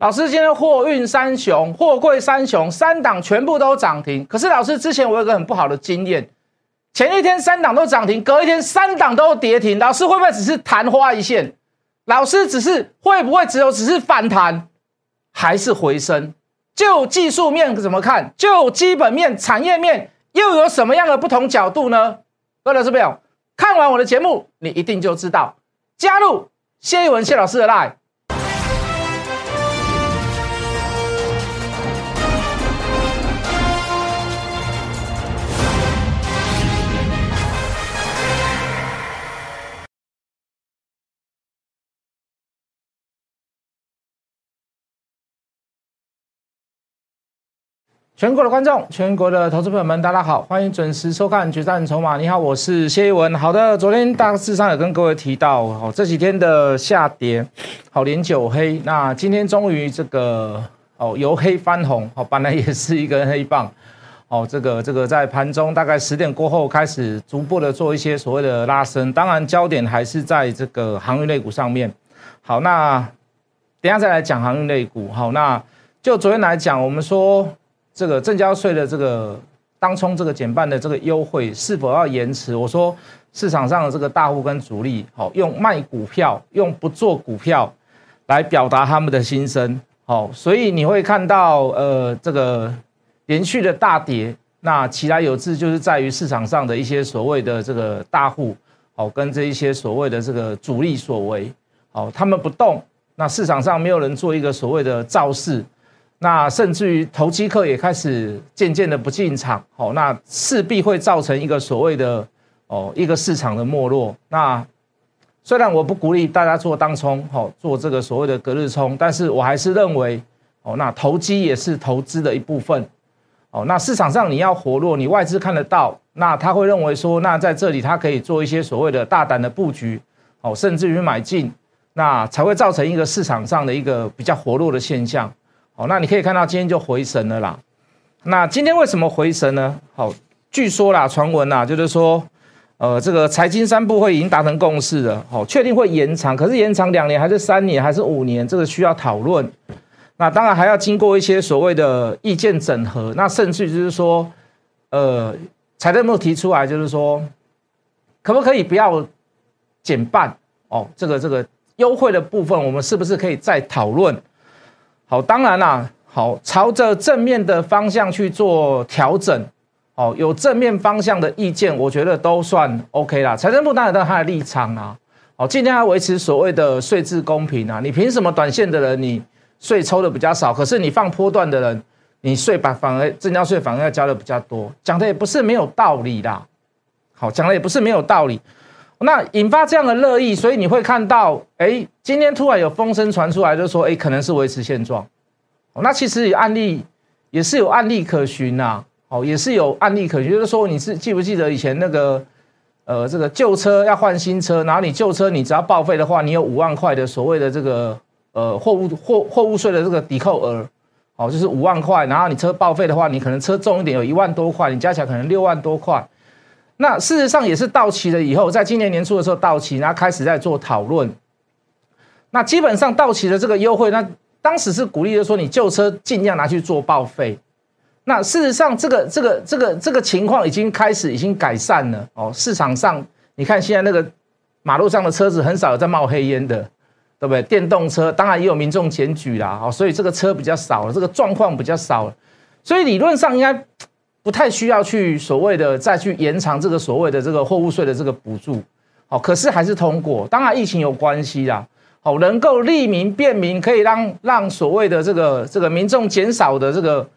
老师今天货运三雄、货柜三雄三档全部都涨停。可是老师之前我有个很不好的经验，前一天三档都涨停，隔一天三档都跌停。老师会不会只是昙花一现？老师只是会不会只有只是反弹，还是回升？就技术面怎么看？就基本面、产业面又有什么样的不同角度呢？各位老师朋友，看完我的节目，你一定就知道。加入谢一文谢老师的 line。全国的观众，全国的投资朋友们，大家好，欢迎准时收看《决战筹码》。你好，我是谢一文。好的，昨天大致上有跟各位提到，哦，这几天的下跌，好连九黑。那今天终于这个哦由黑翻红，好本来也是一根黑棒，哦这个这个在盘中大概十点过后开始逐步的做一些所谓的拉升，当然焦点还是在这个航运类股上面。好，那等下再来讲航运类股。好，那就昨天来讲，我们说。这个证交税的这个当冲这个减半的这个优惠是否要延迟？我说市场上的这个大户跟主力，好用卖股票，用不做股票来表达他们的心声，好，所以你会看到呃这个连续的大跌，那其来有志就是在于市场上的一些所谓的这个大户，好跟这一些所谓的这个主力所为，好他们不动，那市场上没有人做一个所谓的造势。那甚至于投机客也开始渐渐的不进场，好，那势必会造成一个所谓的哦一个市场的没落。那虽然我不鼓励大家做当冲，哦做这个所谓的隔日冲，但是我还是认为哦，那投机也是投资的一部分。哦，那市场上你要活络，你外资看得到，那他会认为说，那在这里他可以做一些所谓的大胆的布局，哦，甚至于买进，那才会造成一个市场上的一个比较活络的现象。好，那你可以看到今天就回神了啦。那今天为什么回神呢？好，据说啦，传闻啦，就是说，呃，这个财经三部会已经达成共识了，好，确定会延长，可是延长两年还是三年还是五年，这个需要讨论。那当然还要经过一些所谓的意见整合。那甚至就是说，呃，财政部提出来就是说，可不可以不要减半？哦，这个这个优惠的部分，我们是不是可以再讨论？好，当然啦，好，朝着正面的方向去做调整，哦，有正面方向的意见，我觉得都算 OK 啦。财政部当然有他的立场啊，哦，尽量要维持所谓的税制公平啊。你凭什么短线的人你税抽的比较少，可是你放波段的人，你税把反而增加税反而要交的比较多，讲的也不是没有道理啦。好，讲的也不是没有道理。那引发这样的热议，所以你会看到，哎，今天突然有风声传出来，就说，哎，可能是维持现状。那其实案例也是有案例可循呐，哦，也是有案例可循，就是说，你是记不记得以前那个，呃，这个旧车要换新车，然后你旧车你只要报废的话，你有五万块的所谓的这个，呃，货物货货物税的这个抵扣额，哦，就是五万块，然后你车报废的话，你可能车重一点，有一万多块，你加起来可能六万多块。那事实上也是到期了以后，在今年年初的时候到期，然后开始在做讨论。那基本上到期的这个优惠，那当时是鼓励的说，你旧车尽量拿去做报废。那事实上，这个这个这个这个情况已经开始已经改善了哦。市场上你看现在那个马路上的车子很少有在冒黑烟的，对不对？电动车当然也有民众检举啦，哦，所以这个车比较少了，这个状况比较少了，所以理论上应该。不太需要去所谓的再去延长这个所谓的这个货物税的这个补助，好，可是还是通过。当然疫情有关系啦，好，能够利民便民，可以让让所谓的这个这个民众减少的这个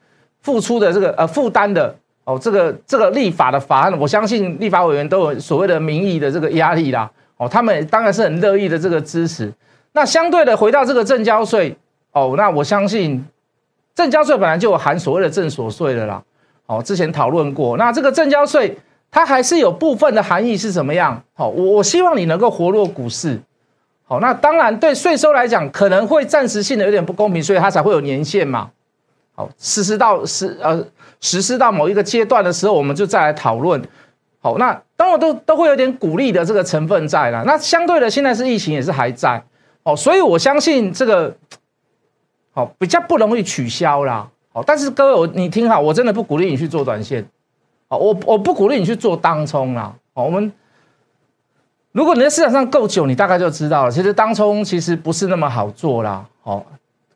付出的这个呃负担的哦，这个这个立法的法案，我相信立法委员都有所谓的民意的这个压力啦，哦，他们当然是很乐意的这个支持。那相对的回到这个正交税哦，那我相信正交税本来就有含所谓的正所税的啦。好，之前讨论过，那这个正交税它还是有部分的含义是怎么样？好，我我希望你能够活络股市。好，那当然对税收来讲可能会暂时性的有点不公平，所以它才会有年限嘛。好，实施到实呃实施到某一个阶段的时候，我们就再来讨论。好，那当然都都会有点鼓励的这个成分在了。那相对的，现在是疫情也是还在。哦，所以我相信这个好，比较不容易取消啦。好，但是各位我你听好，我真的不鼓励你去做短线。好，我我不鼓励你去做当冲啦。好，我们如果你在市场上够久，你大概就知道了，其实当冲其实不是那么好做啦。好，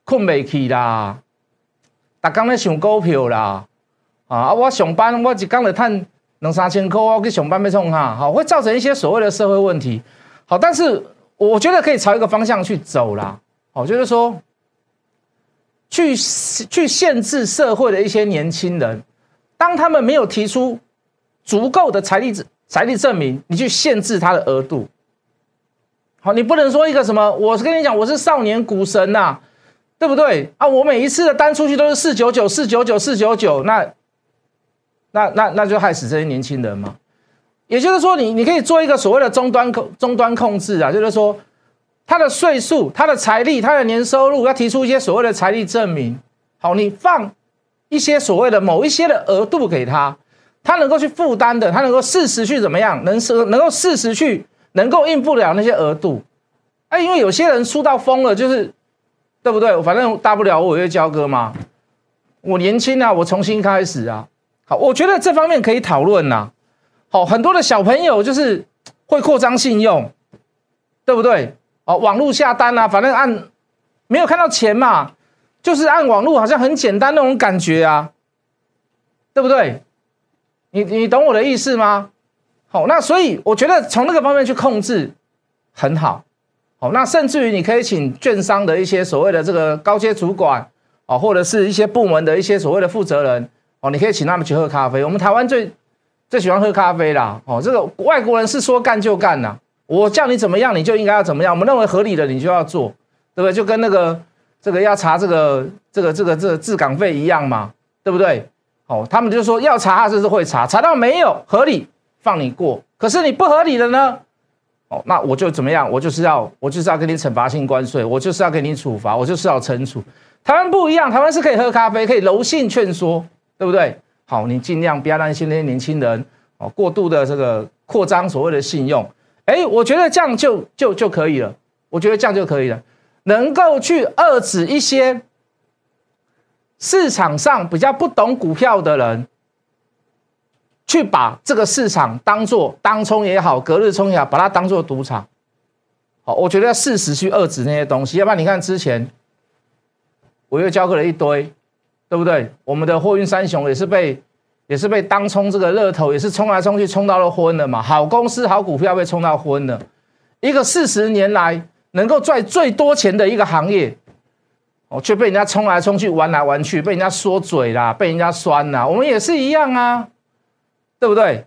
困不起啦，大刚在想股票啦。啊，我上班我一刚就赚两三千块，我去上班被冲哈，好，会造成一些所谓的社会问题。好，但是我觉得可以朝一个方向去走啦。好，就是说。去去限制社会的一些年轻人，当他们没有提出足够的财力财力证明，你去限制他的额度。好，你不能说一个什么，我是跟你讲，我是少年股神呐，对不对啊？我每一次的单出去都是四九九四九九四九九，那那那那就害死这些年轻人嘛。也就是说，你你可以做一个所谓的终端控终端控制啊，就是说。他的岁数、他的财力、他的年收入，要提出一些所谓的财力证明。好，你放一些所谓的某一些的额度给他，他能够去负担的，他能够适时去怎么样，能是能够适时去能够应付了那些额度。哎，因为有些人输到疯了，就是对不对？反正大不了我违约交割嘛。我年轻啊，我重新开始啊。好，我觉得这方面可以讨论呐。好，很多的小朋友就是会扩张信用，对不对？哦，网络下单啊，反正按没有看到钱嘛，就是按网络，好像很简单那种感觉啊，对不对？你你懂我的意思吗？好，那所以我觉得从那个方面去控制很好。好，那甚至于你可以请券商的一些所谓的这个高阶主管哦，或者是一些部门的一些所谓的负责人哦，你可以请他们去喝咖啡。我们台湾最最喜欢喝咖啡啦。哦，这个外国人是说干就干呐。我叫你怎么样，你就应该要怎么样。我们认为合理的，你就要做，对不对？就跟那个这个要查这个这个这个这个滞港费一样嘛，对不对？哦，他们就说要查，就是会查，查到没有合理，放你过。可是你不合理的呢，哦，那我就怎么样？我就是要我就是要给你惩罚性关税，我就是要给你处罚，我就是要惩处。台湾不一样，台湾是可以喝咖啡，可以柔性劝说，对不对？好，你尽量不要让一些那些年轻人哦过度的这个扩张所谓的信用。哎，我觉得这样就就就可以了。我觉得这样就可以了，能够去遏制一些市场上比较不懂股票的人，去把这个市场当做当冲也好，隔日冲也好，把它当做赌场。好，我觉得要适时去遏制那些东西，要不然你看之前我又教过了一堆，对不对？我们的货运三雄也是被。也是被当冲这个热头，也是冲来冲去，冲到了昏了嘛。好公司、好股票被冲到昏了，一个四十年来能够赚最多钱的一个行业，哦，却被人家冲来冲去，玩来玩去，被人家说嘴啦，被人家酸啦。我们也是一样啊，对不对？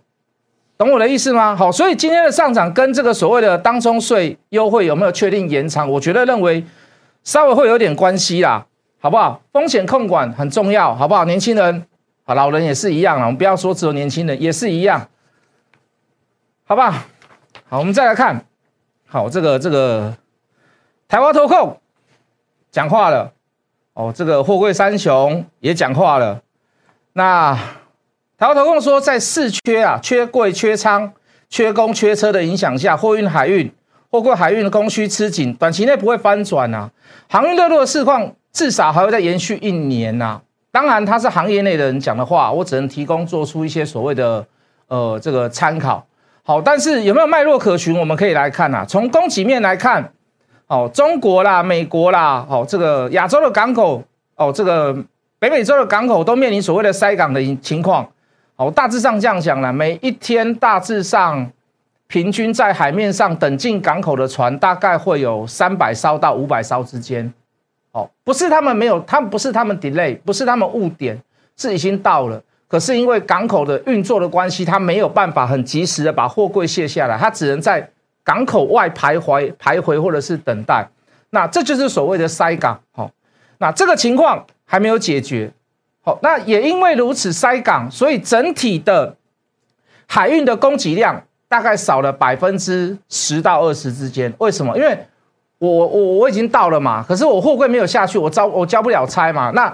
懂我的意思吗？好，所以今天的上涨跟这个所谓的当冲税优惠有没有确定延长？我觉得认为稍微会有点关系啦，好不好？风险控管很重要，好不好？年轻人。老人也是一样啊，我们不要说只有年轻人，也是一样，好吧？好，好我们再来看，好，这个这个台湾投控讲话了，哦，这个货柜三雄也讲话了。那台湾投控说，在四缺啊，缺柜、缺仓、缺工、缺车的影响下，货运海运、货柜海运的供需吃紧，短期内不会翻转啊。航运热络的市况至少还会再延续一年呐。当然，他是行业内的人讲的话，我只能提供做出一些所谓的呃这个参考。好，但是有没有脉络可循？我们可以来看啊。从供给面来看，哦，中国啦、美国啦，哦，这个亚洲的港口，哦，这个北美洲的港口都面临所谓的塞港的情况。哦，大致上这样讲了，每一天大致上平均在海面上等进港口的船，大概会有三百艘到五百艘之间。哦，不是他们没有，他们不是他们 delay，不是他们误点，是已经到了。可是因为港口的运作的关系，他没有办法很及时的把货柜卸下来，他只能在港口外徘徊、徘徊或者是等待。那这就是所谓的塞港。好，那这个情况还没有解决。好，那也因为如此塞港，所以整体的海运的供给量大概少了百分之十到二十之间。为什么？因为我我我已经到了嘛，可是我货柜没有下去，我交我交不了差嘛。那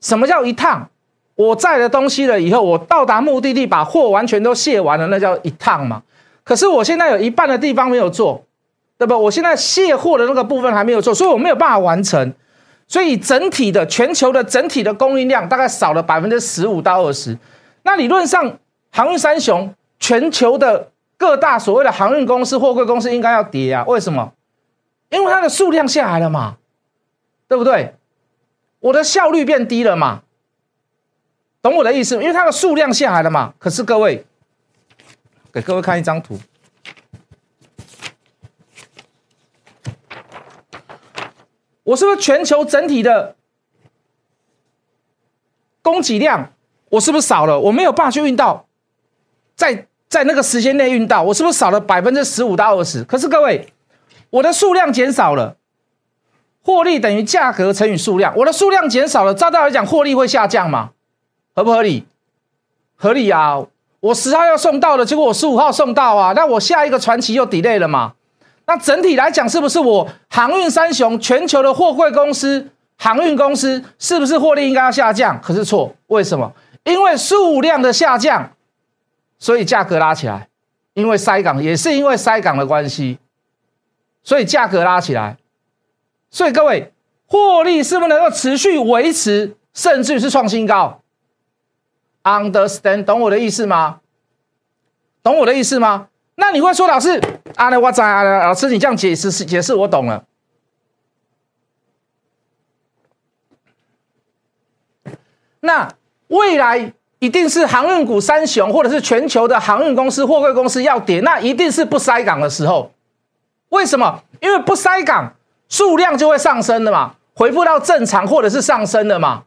什么叫一趟？我载了东西了以后，我到达目的地，把货完全都卸完了，那叫一趟嘛。可是我现在有一半的地方没有做，对不？我现在卸货的那个部分还没有做，所以我没有办法完成。所以整体的全球的整体的供应量大概少了百分之十五到二十。那理论上，航运三雄全球的各大所谓的航运公司、货柜公司应该要跌啊？为什么？因为它的数量下来了嘛，对不对？我的效率变低了嘛？懂我的意思？因为它的数量下来了嘛。可是各位，给各位看一张图，我是不是全球整体的供给量？我是不是少了？我没有办法去运到，在在那个时间内运到，我是不是少了百分之十五到二十？可是各位，我的数量减少了，获利等于价格乘以数量，我的数量减少了，照道理讲，获利会下降吗？合不合理？合理啊！我十号要送到的，结果我十五号送到啊，那我下一个传奇又 delay 了嘛？那整体来讲，是不是我航运三雄全球的货柜公司、航运公司，是不是获利应该要下降？可是错，为什么？因为数量的下降，所以价格拉起来。因为塞港也是因为塞港的关系，所以价格拉起来。所以各位，获利是不是能够持续维持，甚至是创新高？Understand，懂我的意思吗？懂我的意思吗？那你会说老师，啊，那我在啊，老师你这样解释解释我懂了。那。未来一定是航运股三雄，或者是全球的航运公司、货柜公司要跌，那一定是不塞港的时候。为什么？因为不塞港，数量就会上升的嘛，回复到正常或者是上升的嘛，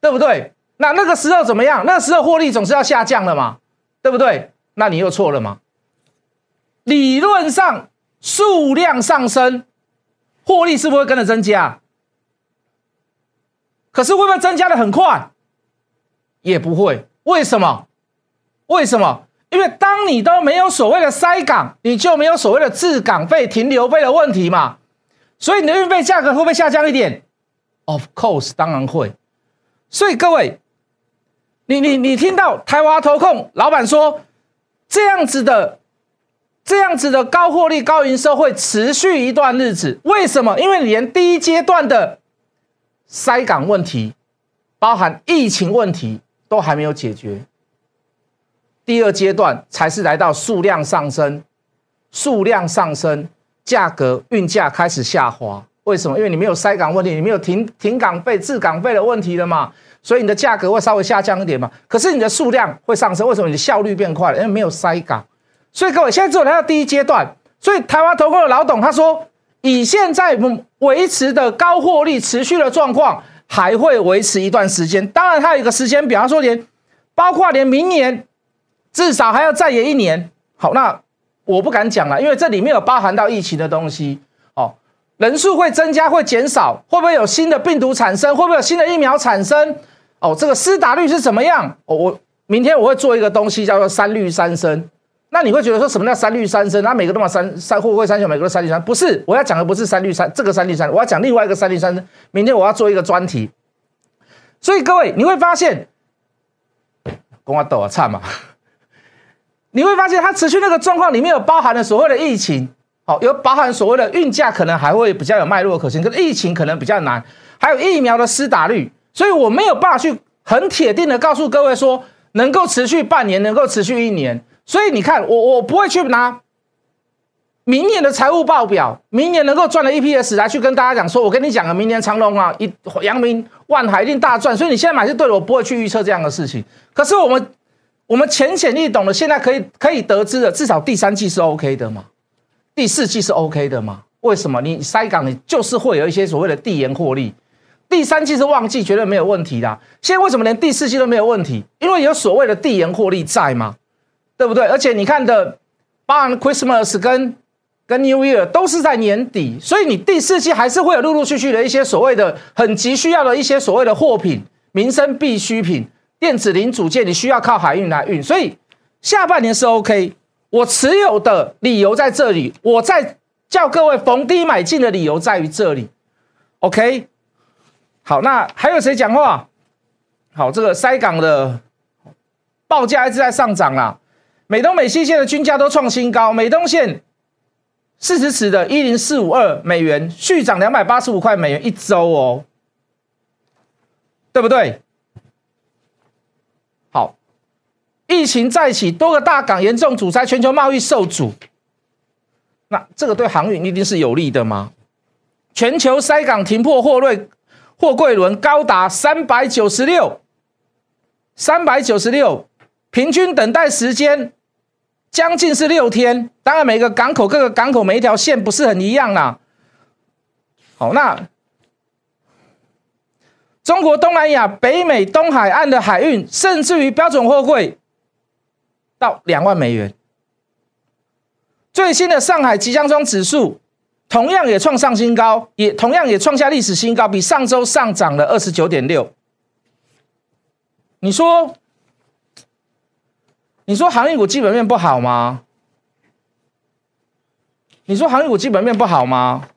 对不对？那那个时候怎么样？那个时候获利总是要下降的嘛，对不对？那你又错了吗？理论上数量上升，获利是不是会跟着增加？可是会不会增加的很快？也不会，为什么？为什么？因为当你都没有所谓的塞港，你就没有所谓的滞港费、停留费的问题嘛。所以你的运费价格会不会下降一点？Of course，当然会。所以各位，你你你听到台华投控老板说这样子的、这样子的高获利、高营收会持续一段日子，为什么？因为连第一阶段的塞港问题，包含疫情问题。都还没有解决，第二阶段才是来到数量上升，数量上升，价格运价开始下滑。为什么？因为你没有塞港问题，你没有停停港费、滞港费的问题了嘛，所以你的价格会稍微下降一点嘛。可是你的数量会上升，为什么？你的效率变快了，因为没有塞港。所以各位，现在只有来到第一阶段。所以台湾投控的老董他说，以现在维持的高获利持续的状况。还会维持一段时间，当然它有一个时间表，他说连包括连明年至少还要再延一年。好，那我不敢讲了，因为这里面有包含到疫情的东西哦，人数会增加会减少，会不会有新的病毒产生？会不会有新的疫苗产生？哦，这个施打率是怎么样？哦，我明天我会做一个东西叫做三率三升。那你会觉得说什么叫三率三升？那每个都嘛三三会不会三雄，每个都三率三？不是，我要讲的不是三率三这个三率三，我要讲另外一个三率三。明天我要做一个专题，所以各位你会发现，公阿斗啊差嘛，你会发现它持续那个状况里面有包含了所谓的疫情，好，有包含所谓的运价可能还会比较有脉络可行，可是疫情可能比较难，还有疫苗的施打率，所以我没有办法去很铁定的告诉各位说能够持续半年，能够持续一年。所以你看，我我不会去拿明年的财务报表，明年能够赚的 EPS 来去跟大家讲，说我跟你讲啊，明年长隆啊，一阳明、万海一定大赚。所以你现在买是对的，我不会去预测这样的事情。可是我们我们浅显易懂的，现在可以可以得知的，至少第三季是 OK 的嘛，第四季是 OK 的嘛？为什么？你塞港，你就是会有一些所谓的递延获利，第三季是旺季，绝对没有问题的。现在为什么连第四季都没有问题？因为有所谓的递延获利在吗？对不对？而且你看的，包含 Christmas 跟跟 New Year 都是在年底，所以你第四季还是会有陆陆续续的一些所谓的很急需要的一些所谓的货品、民生必需品、电子零组件，你需要靠海运来运，所以下半年是 OK。我持有的理由在这里，我在叫各位逢低买进的理由在于这里。OK，好，那还有谁讲话？好，这个塞港的报价一直在上涨啦。美东美西线的均价都创新高，美东线四十尺的一零四五二美元，续涨两百八十五块美元一周哦，对不对？好，疫情再起，多个大港严重阻塞，全球贸易受阻，那这个对航运一定是有利的吗？全球塞港停泊货柜货柜轮高达三百九十六，三百九十六，平均等待时间将近是六天。当然，每个港口各个港口每一条线不是很一样啦。好，那中国东南亚、北美东海岸的海运，甚至于标准货柜到两万美元。最新的上海集装箱指数。同样也创上新高，也同样也创下历史新高，比上周上涨了二十九点六。你说，你说航运股基本面不好吗？你说航运股基本面不好吗？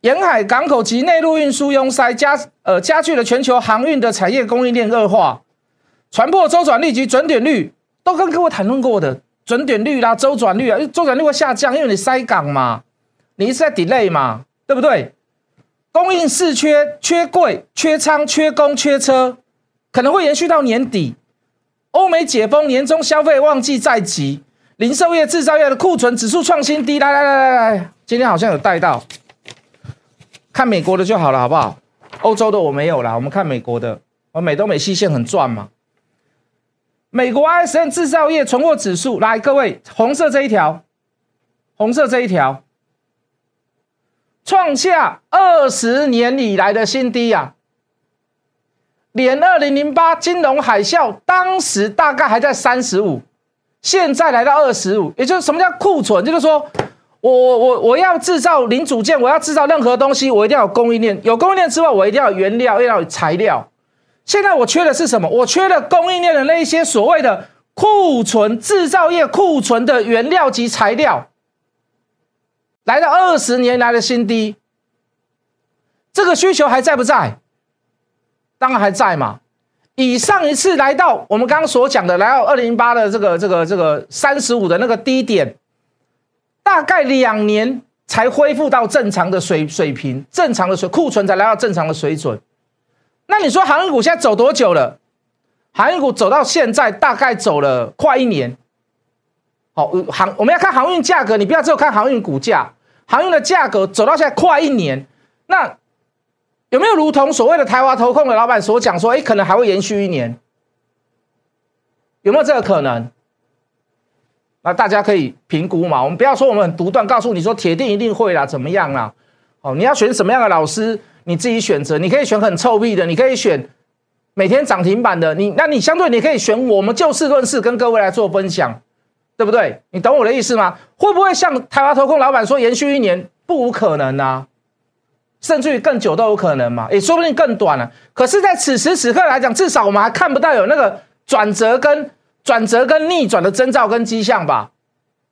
沿海港口及内陆运输拥塞加呃加剧了全球航运的产业供应链恶化，船舶周转率及准点率都跟各位谈论过的。准点率啦，周转率啊，周转率会下降，因为你塞港嘛，你一直在 delay 嘛，对不对？供应四缺，缺柜、缺仓、缺工、缺车，可能会延续到年底。欧美解封，年终消费旺季在即，零售业、制造业的库存指数创新低。来来来来来，今天好像有带到，看美国的就好了，好不好？欧洲的我没有啦，我们看美国的，我美东美西线很赚嘛。美国 ISM 制造业存货指数，来各位，红色这一条，红色这一条，创下二十年以来的新低啊！连二零零八金融海啸当时大概还在三十五，现在来到二十五，也就是什么叫库存？就是说我我我要制造零组件，我要制造任何东西，我一定要有供应链，有供应链之外，我一定要有原料，要有材料。现在我缺的是什么？我缺的供应链的那一些所谓的库存，制造业库存的原料及材料，来到二十年来的新低。这个需求还在不在？当然还在嘛。以上一次来到我们刚刚所讲的，来到二零零八的这个这个这个三十五的那个低点，大概两年才恢复到正常的水水平，正常的水库存才来到正常的水准。那你说航运股现在走多久了？航运股走到现在大概走了快一年。好，航我们要看航运价格，你不要只有看航运股价，航运的价格走到现在快一年。那有没有如同所谓的台华投控的老板所讲说，哎，可能还会延续一年？有没有这个可能？那大家可以评估嘛。我们不要说我们很独断，告诉你说铁定一定会啦，怎么样啦？哦，你要选什么样的老师？你自己选择，你可以选很臭屁的，你可以选每天涨停板的，你那你相对你可以选我们就事论事跟各位来做分享，对不对？你懂我的意思吗？会不会像台湾投控老板说延续一年不无可能啊？甚至于更久都有可能嘛？也说不定更短了。可是，在此时此刻来讲，至少我们还看不到有那个转折跟转折跟逆转的征兆跟迹象吧？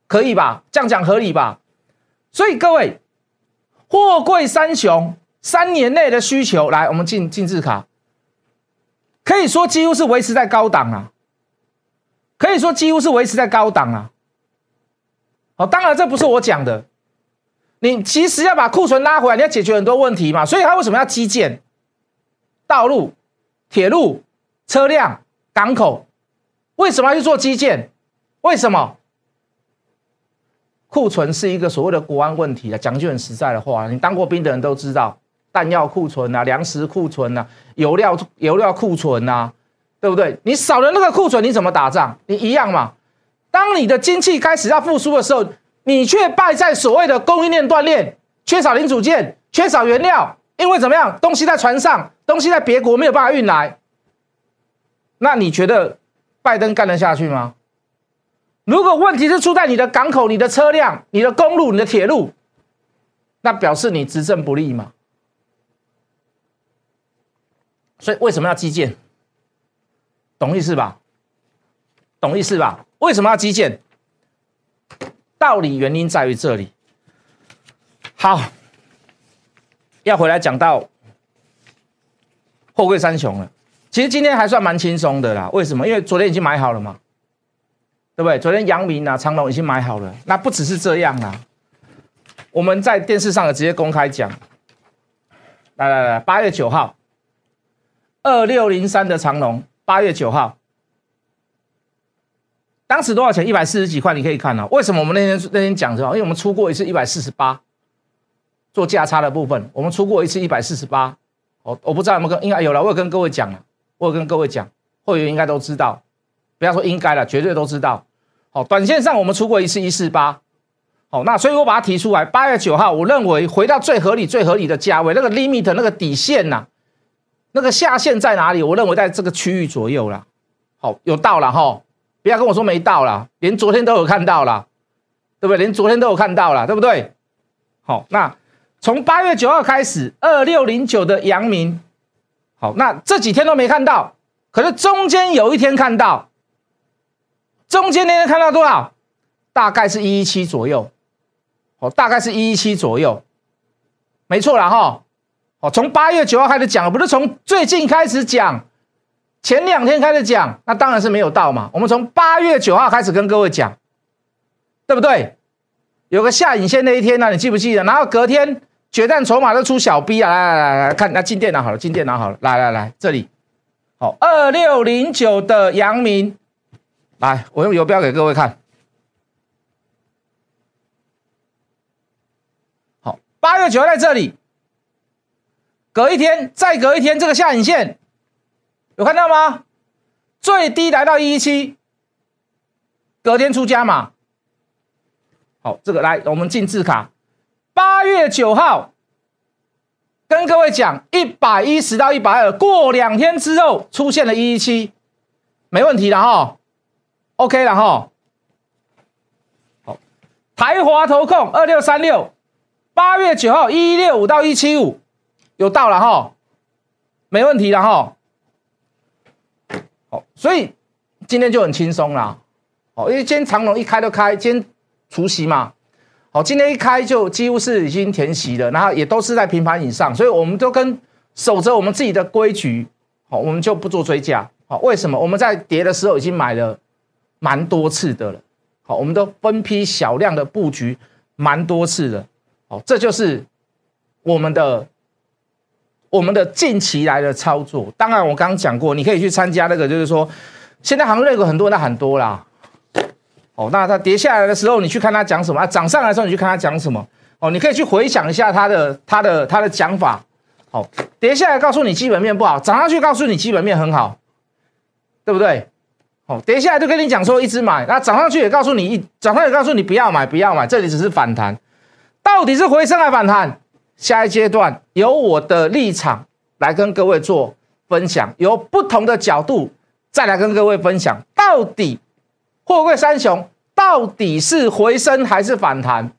可以吧？这样讲合理吧？所以各位，货柜三雄。三年内的需求，来，我们进进制卡，可以说几乎是维持在高档啊，可以说几乎是维持在高档啊。好，当然这不是我讲的，你其实要把库存拉回来，你要解决很多问题嘛。所以它为什么要基建、道路、铁路、车辆、港口？为什么要去做基建？为什么？库存是一个所谓的国安问题啊。讲句很实在的话，你当过兵的人都知道。弹药库存呐，粮食库存呐，油料油料库存呐，对不对？你少了那个库存，你怎么打仗？你一样嘛。当你的经济开始要复苏的时候，你却败在所谓的供应链断裂，缺少零组件，缺少原料，因为怎么样？东西在船上，东西在别国没有办法运来。那你觉得拜登干得下去吗？如果问题是出在你的港口、你的车辆、你的公路、你的铁路，那表示你执政不利嘛？所以为什么要基建？懂意思吧？懂意思吧？为什么要基建？道理原因在于这里。好，要回来讲到货柜三雄了。其实今天还算蛮轻松的啦。为什么？因为昨天已经买好了嘛，对不对？昨天阳明啊、长隆已经买好了。那不只是这样啦，我们在电视上也直接公开讲。来来来，八月九号，二六零三的长龙，八月九号，当时多少钱？一百四十几块，你可以看哦。为什么我们那天那天讲是吧？因为我们出过一次一百四十八，做价差的部分，我们出过一次一百四十八。我我不知道有没有跟，应该有了，我有跟各位讲了，我有跟各位讲，会员应该都知道，不要说应该了，绝对都知道。好，短线上我们出过一次一四八，好，那所以我把它提出来，八月九号，我认为回到最合理、最合理的价位，那个 limit 那个底线呐，那个下限在哪里？我认为在这个区域左右了。好，有到了哈，不要跟我说没到了，连昨天都有看到了，对不对？连昨天都有看到了，对不对？好，那。从八月九号开始，二六零九的阳明，好，那这几天都没看到，可是中间有一天看到，中间那天看到多少？大概是一一七左右，哦，大概是一一七左右，没错了哈，哦，从八月九号开始讲，不是从最近开始讲，前两天开始讲，那当然是没有到嘛。我们从八月九号开始跟各位讲，对不对？有个下影线那一天呢，你记不记得？然后隔天。决战筹码都出小 B 啊！来来来来看，那进电脑好了，进电脑好了。来来来，这里好，二六零九的阳明，来，我用游标给各位看。好，八月九号在这里，隔一天，再隔一天，这个下影线有看到吗？最低来到一一七，隔天出加码。好，这个来，我们进字卡。八月九号，跟各位讲，一百一十到一百二，过两天之后出现了一一七，没问题的哈，OK 了哈。好，台华投控二六三六，八月九号一六五到一七五，有到了哈，没问题了哈。好，所以今天就很轻松啦，哦，因为今天长龙一开就开，今天除夕嘛。好，今天一开就几乎是已经填息了，然后也都是在平盘以上，所以我们都跟守着我们自己的规矩，好，我们就不做追加。好，为什么？我们在跌的时候已经买了蛮多次的了。好，我们都分批小量的布局蛮多次的。好，这就是我们的我们的近期来的操作。当然，我刚刚讲过，你可以去参加那个，就是说现在行业股很多，那很多啦。哦，那它跌下来的时候，你去看它讲什么啊？涨上来的时候，你去看它讲什么？哦，你可以去回想一下它的、它的、它的讲法。好，跌下来告诉你基本面不好，涨上去告诉你基本面很好，对不对？哦，跌下来就跟你讲说一直买，那涨上去也告诉你一涨上也告诉你不要买，不要买，这里只是反弹，到底是回升还反弹？下一阶段由我的立场来跟各位做分享，由不同的角度再来跟各位分享，到底。货柜三雄到底是回升还是反弹？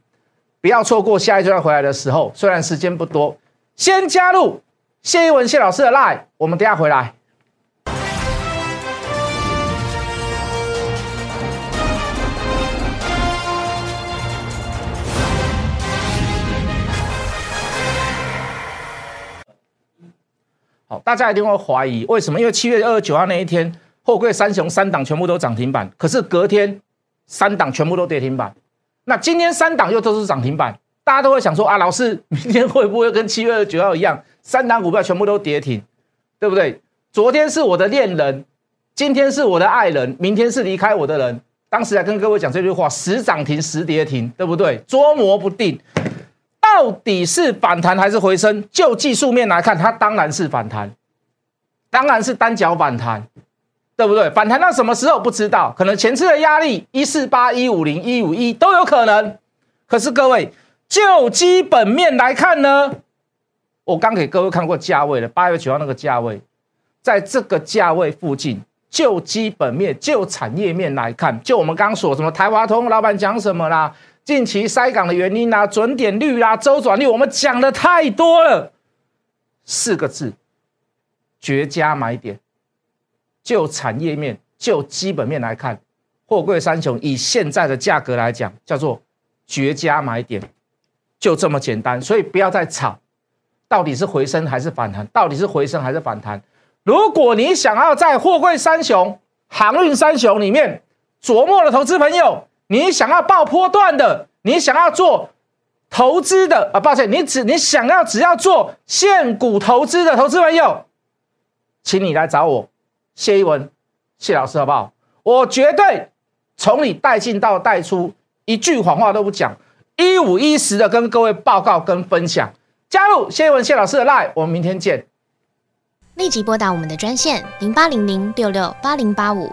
不要错过下一阶段回来的时候。虽然时间不多，先加入谢一文谢老师的 line，我们等下回来。大家一定会怀疑为什么？因为七月二十九号那一天。货柜三雄三档全部都涨停板，可是隔天三档全部都跌停板。那今天三档又都是涨停板，大家都会想说啊，老师明天会不会跟七月二十九号一样，三档股票全部都跌停，对不对？昨天是我的恋人，今天是我的爱人，明天是离开我的人。当时还跟各位讲这句话：十涨停，十跌停，对不对？捉摸不定，到底是反弹还是回升？就技术面来看，它当然是反弹，当然是单脚反弹。对不对？反弹到什么时候不知道，可能前次的压力一四八、一五零、一五一都有可能。可是各位，就基本面来看呢，我刚给各位看过价位了，八月九号那个价位，在这个价位附近，就基本面、就产业面来看，就我们刚说什么台华通老板讲什么啦，近期塞港的原因啦，准点率啦，周转率，我们讲的太多了，四个字，绝佳买点。就产业面、就基本面来看，货柜三雄以现在的价格来讲，叫做绝佳买点，就这么简单。所以不要再炒，到底是回升还是反弹？到底是回升还是反弹？如果你想要在货柜三雄、航运三雄里面琢磨的投资朋友，你想要爆波段的，你想要做投资的啊，抱歉，你只你想要只要做现股投资的投资朋友，请你来找我谢一文谢老师好不好？我绝对从你带进到带出，一句谎话都不讲，一五一十的跟各位报告跟分享。加入谢一文谢老师的 line，我们明天见。立即拨打我们的专线零八零零六六八零八五